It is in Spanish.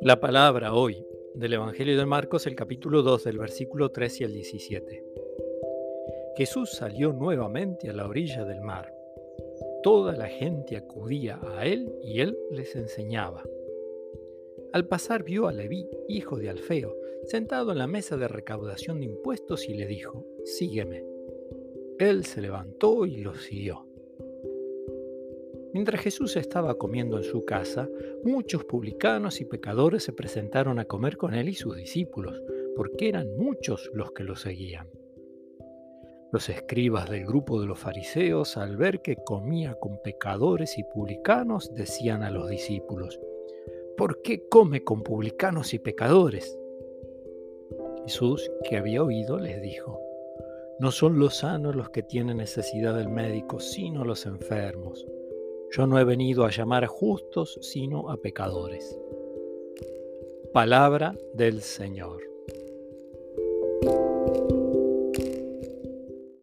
La palabra hoy del Evangelio de Marcos, el capítulo 2, del versículo 3 y el 17. Jesús salió nuevamente a la orilla del mar. Toda la gente acudía a él y él les enseñaba. Al pasar vio a Leví, hijo de Alfeo, sentado en la mesa de recaudación de impuestos y le dijo, Sígueme. Él se levantó y lo siguió. Mientras Jesús estaba comiendo en su casa, muchos publicanos y pecadores se presentaron a comer con él y sus discípulos, porque eran muchos los que lo seguían. Los escribas del grupo de los fariseos, al ver que comía con pecadores y publicanos, decían a los discípulos, ¿por qué come con publicanos y pecadores? Jesús, que había oído, les dijo, no son los sanos los que tienen necesidad del médico, sino los enfermos. Yo no he venido a llamar justos, sino a pecadores. Palabra del Señor.